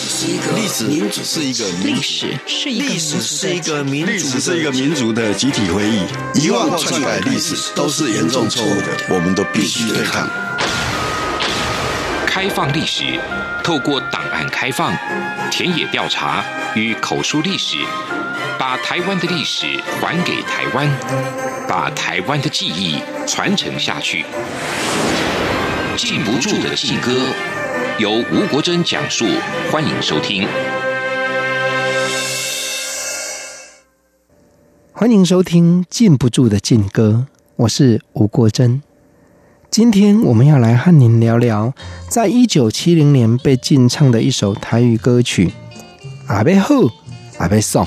史是一个历史，是一个历史是一个历史是一个民历史是一个民族的集体回忆，遗忘或篡改历史都是严重错误的，我们都必须对抗。开放历史，透过档案开放、田野调查与口述历史，把台湾的历史还给台湾，把台湾的记忆传承下去。禁不住的禁歌，由吴国珍讲述，欢迎收听。欢迎收听《禁不住的禁歌》，我是吴国珍。今天我们要来和您聊聊，在一九七零年被禁唱的一首台语歌曲《阿要好阿要爽》，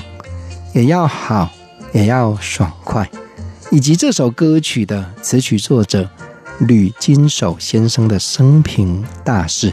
也要好也要爽快，以及这首歌曲的词曲作者。吕金守先生的生平大事。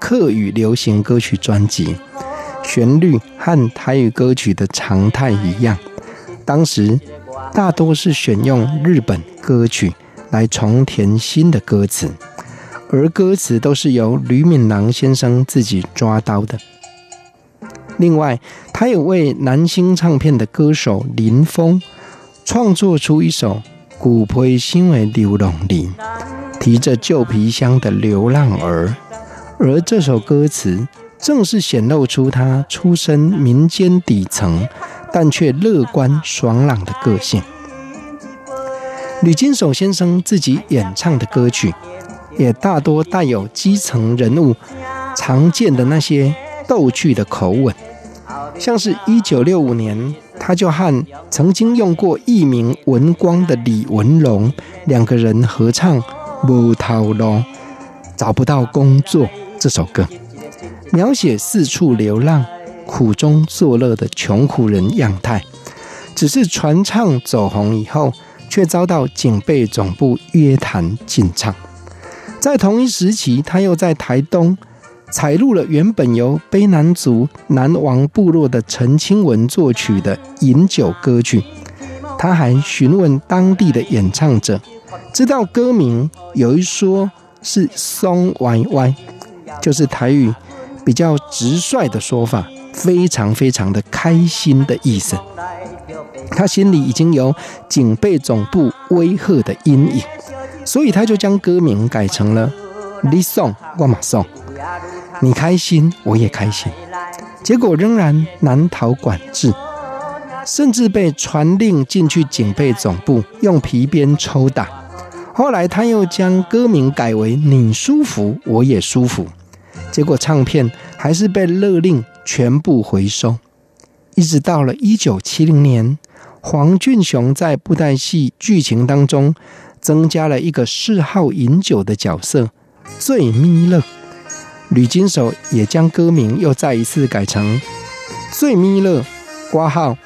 客语流行歌曲专辑，旋律和台语歌曲的常态一样。当时大多是选用日本歌曲来重填新的歌词，而歌词都是由吕敏郎先生自己抓刀的。另外，他有为南星唱片的歌手林峰创作出一首《古培新为流浪林》。提着旧皮箱的流浪儿，而这首歌词正是显露出他出身民间底层，但却乐观爽朗的个性。吕金守先生自己演唱的歌曲，也大多带有基层人物常见的那些逗趣的口吻，像是一九六五年，他就和曾经用过艺名文光的李文龙两个人合唱。无头路，找不到工作。这首歌描写四处流浪、苦中作乐的穷苦人样态，只是传唱走红以后，却遭到警备总部约谈禁唱。在同一时期，他又在台东采录了原本由卑南族南王部落的陈清文作曲的饮酒歌曲。他还询问当地的演唱者。知道歌名有一说是“松歪歪”，就是台语比较直率的说法，非常非常的开心的意思。他心里已经有警备总部威吓的阴影，所以他就将歌名改成了“你送我马送”，你开心我也开心。结果仍然难逃管制，甚至被传令进去警备总部，用皮鞭抽打。后来他又将歌名改为“你舒服，我也舒服”，结果唱片还是被勒令全部回收。一直到了一九七零年，黄俊雄在布袋戏剧情当中增加了一个嗜好饮酒的角色“醉咪乐”，吕金守也将歌名又再一次改成“醉咪乐”，挂号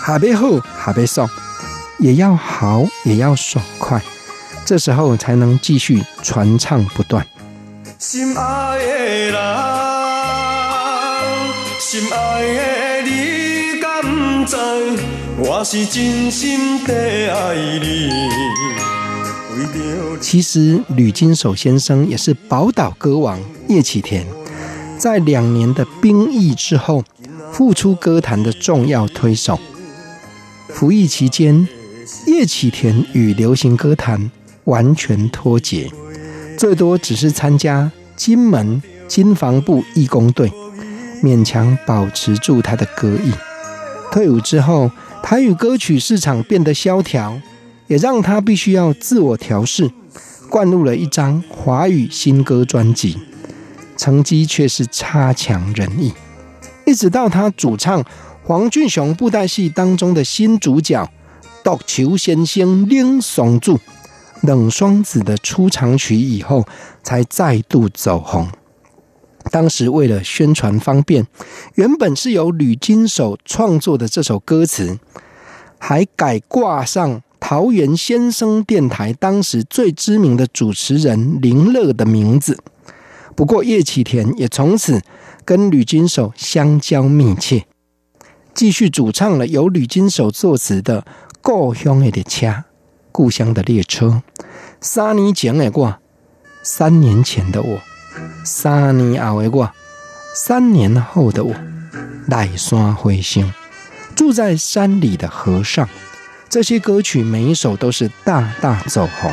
哈贝后哈贝送，也要好也要爽快。这时候才能继续传唱不断。心爱的人，心爱的你，敢知我是真心的爱你。其实吕金守先生也是宝岛歌王叶启田在两年的兵役之后复出歌坛的重要推手。服役期间，叶启田与流行歌坛。完全脱节，最多只是参加金门金防部义工队，勉强保持住他的歌艺。退伍之后，台语歌曲市场变得萧条，也让他必须要自我调试，灌录了一张华语新歌专辑，成绩却是差强人意。一直到他主唱黄俊雄布袋戏当中的新主角独球先生冷爽子。冷双子的出场曲以后，才再度走红。当时为了宣传方便，原本是由吕金手创作的这首歌词，还改挂上桃园先生电台当时最知名的主持人林乐的名字。不过叶启田也从此跟吕金手相交密切，继续主唱了由吕金手作词的《故乡的列车》，故乡的列车。三年前的我，三年前的我。三年后的我，三年后的我，来山回乡，住在山里的和尚。这些歌曲每一首都是大大走红。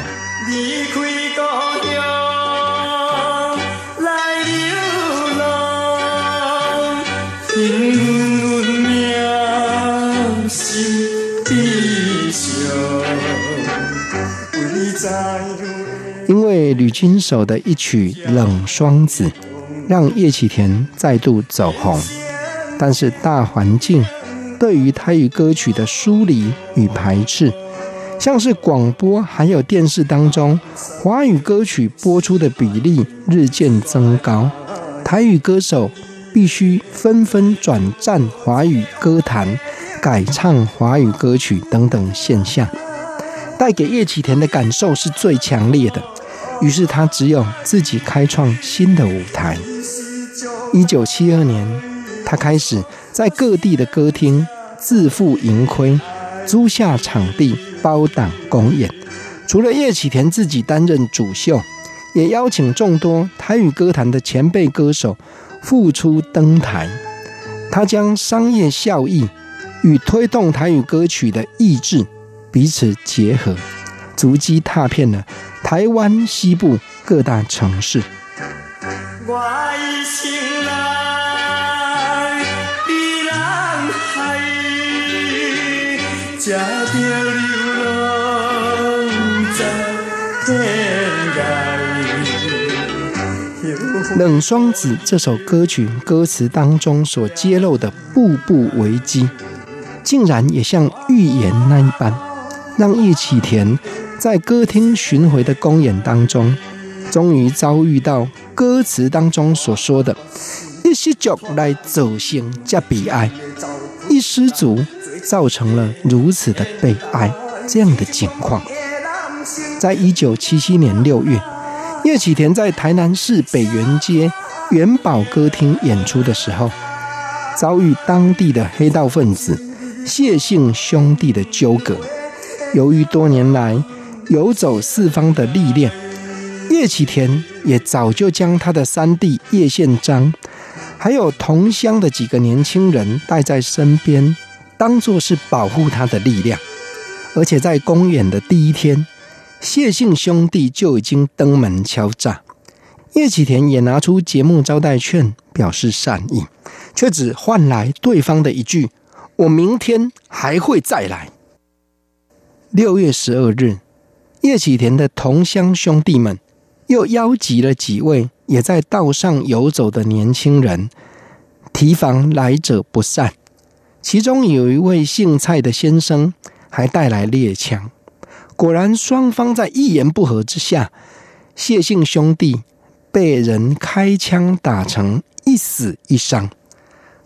因为吕金守的一曲《冷霜子》，让叶启田再度走红，但是大环境对于台语歌曲的疏离与排斥，像是广播还有电视当中华语歌曲播出的比例日渐增高，台语歌手必须纷纷转战华语歌坛，改唱华语歌曲等等现象，带给叶启田的感受是最强烈的。于是他只有自己开创新的舞台。一九七二年，他开始在各地的歌厅自负盈亏，租下场地包档公演。除了叶启田自己担任主秀，也邀请众多台语歌坛的前辈歌手复出登台。他将商业效益与推动台语歌曲的意志彼此结合，足迹踏遍了。台湾西部各大城市。冷霜子这首歌曲歌词当中所揭露的步步危机，竟然也像预言那一般，让叶启田。在歌厅巡回的公演当中，终于遭遇到歌词当中所说的“一失足来走行加悲哀”，一失足造成了如此的悲哀这样的情况。在一九七七年六月，叶启田在台南市北园街元宝歌厅演出的时候，遭遇当地的黑道分子谢姓兄弟的纠葛。由于多年来游走四方的历练，叶启田也早就将他的三弟叶宪章，还有同乡的几个年轻人带在身边，当作是保护他的力量。而且在公演的第一天，谢姓兄弟就已经登门敲诈，叶启田也拿出节目招待券表示善意，却只换来对方的一句：“我明天还会再来。”六月十二日。叶启田的同乡兄弟们又邀集了几位也在道上游走的年轻人，提防来者不善。其中有一位姓蔡的先生还带来猎枪。果然，双方在一言不合之下，谢姓兄弟被人开枪打成一死一伤。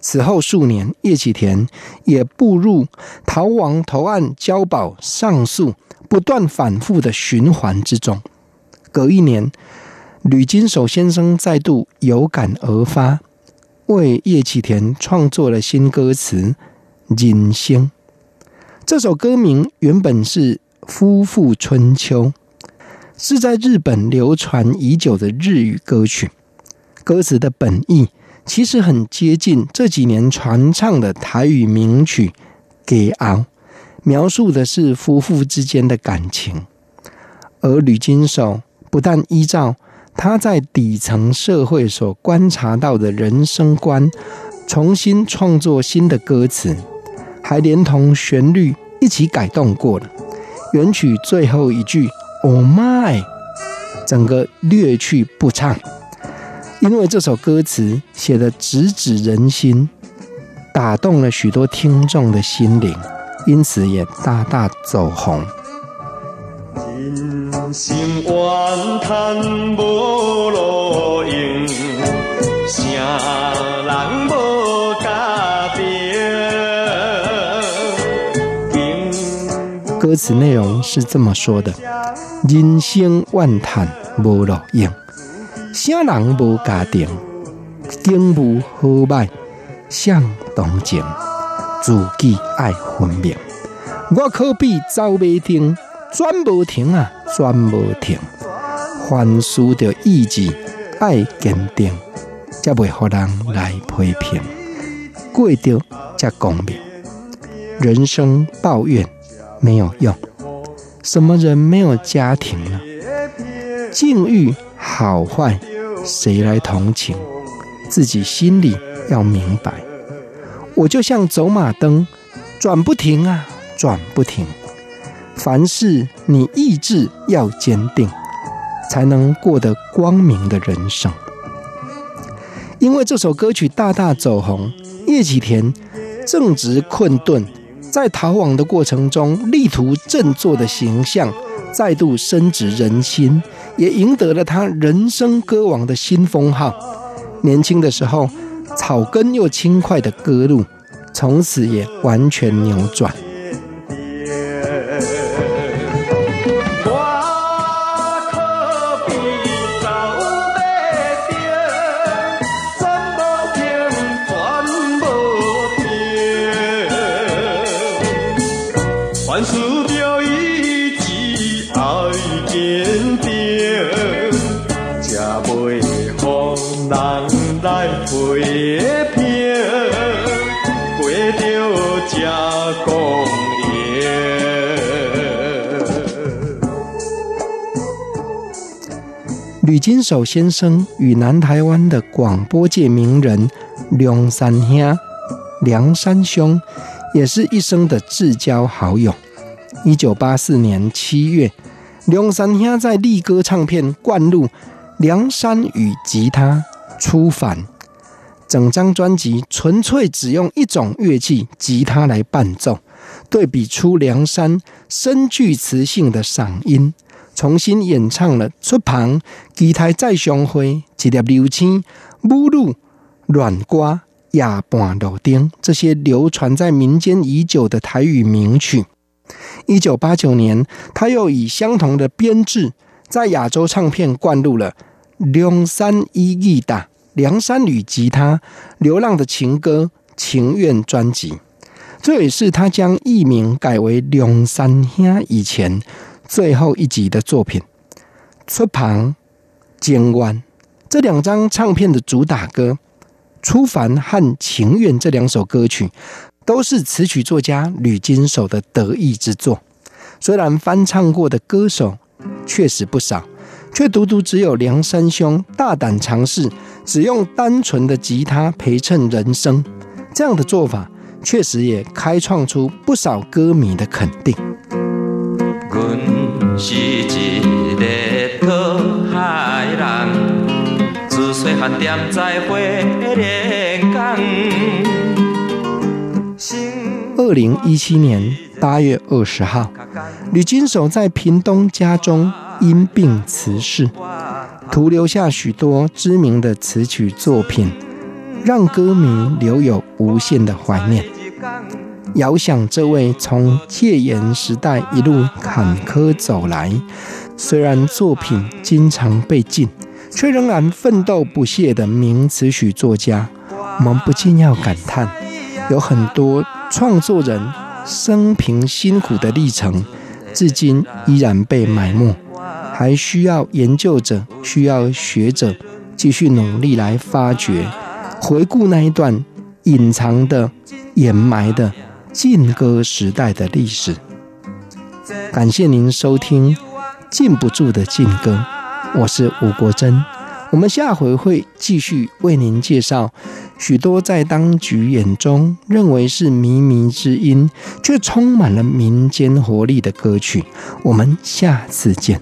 此后数年，叶启田也步入逃亡、投案、交保、上诉。不断反复的循环之中，隔一年，吕金守先生再度有感而发，为叶启田创作了新歌词《人生》。这首歌名原本是《夫妇春秋》，是在日本流传已久的日语歌曲。歌词的本意其实很接近这几年传唱的台语名曲《给昂》。描述的是夫妇之间的感情，而吕金手不但依照他在底层社会所观察到的人生观，重新创作新的歌词，还连同旋律一起改动过了。原曲最后一句 “Oh my”，整个略去不唱，因为这首歌词写得直指人心，打动了许多听众的心灵。因此也大大走红。人生怨叹无路用，歌词内容是这么说的：人生怨叹无路用，啥人无家庭，境无好歹，向同情，自己爱分明。我可比走袂停，转无停啊，转无停。凡事着意志爱坚定，才袂互人来批评，过着才公平。人生抱怨。没有用，什么人没有家庭呢？境遇好坏，谁来同情？自己心里要明白。我就像走马灯，转不停啊，转不停。凡事你意志要坚定，才能过得光明的人生。因为这首歌曲大大走红，叶启田正值困顿。在逃亡的过程中，力图振作的形象再度深植人心，也赢得了他人生歌王的新封号。年轻的时候，草根又轻快的歌路，从此也完全扭转。金守先生与南台湾的广播界名人梁山兄、梁山兄也是一生的至交好友。一九八四年七月，梁山兄在力歌唱片灌录《梁山与吉他》出版，整张专辑纯粹只用一种乐器——吉他来伴奏，对比出梁山深具磁性的嗓音。重新演唱了《出旁吉他再相会》、《一粒流星》、《母乳》、《软瓜》、《夜半路灯》这些流传在民间已久的台语名曲。一九八九年，他又以相同的编制，在亚洲唱片灌录了《梁山一义打》、《梁山与吉他》、《流浪的情歌》、《情愿》专辑。这也是他将艺名改为梁山兄以前。最后一集的作品《出旁》、《江湾》这两张唱片的主打歌《出凡》和《情愿》这两首歌曲，都是词曲作家吕金守的得意之作。虽然翻唱过的歌手确实不少，却独独只有梁山兄大胆尝试只用单纯的吉他陪衬人声。这样的做法，确实也开创出不少歌迷的肯定。是一个海人，自细汉店在花莲港。二零一七年八月二十号，吕金守在屏东家中因病辞世，徒留下许多知名的词曲作品，让歌迷留有无限的怀念。遥想这位从戒严时代一路坎坷走来，虽然作品经常被禁，却仍然奋斗不懈的名词曲作家，我们不禁要感叹：有很多创作人生平辛苦的历程，至今依然被埋没，还需要研究者、需要学者继续努力来发掘、回顾那一段隐藏的、掩埋的。禁歌时代的历史，感谢您收听《禁不住的禁歌》，我是吴国珍。我们下回会继续为您介绍许多在当局眼中认为是靡靡之音，却充满了民间活力的歌曲。我们下次见。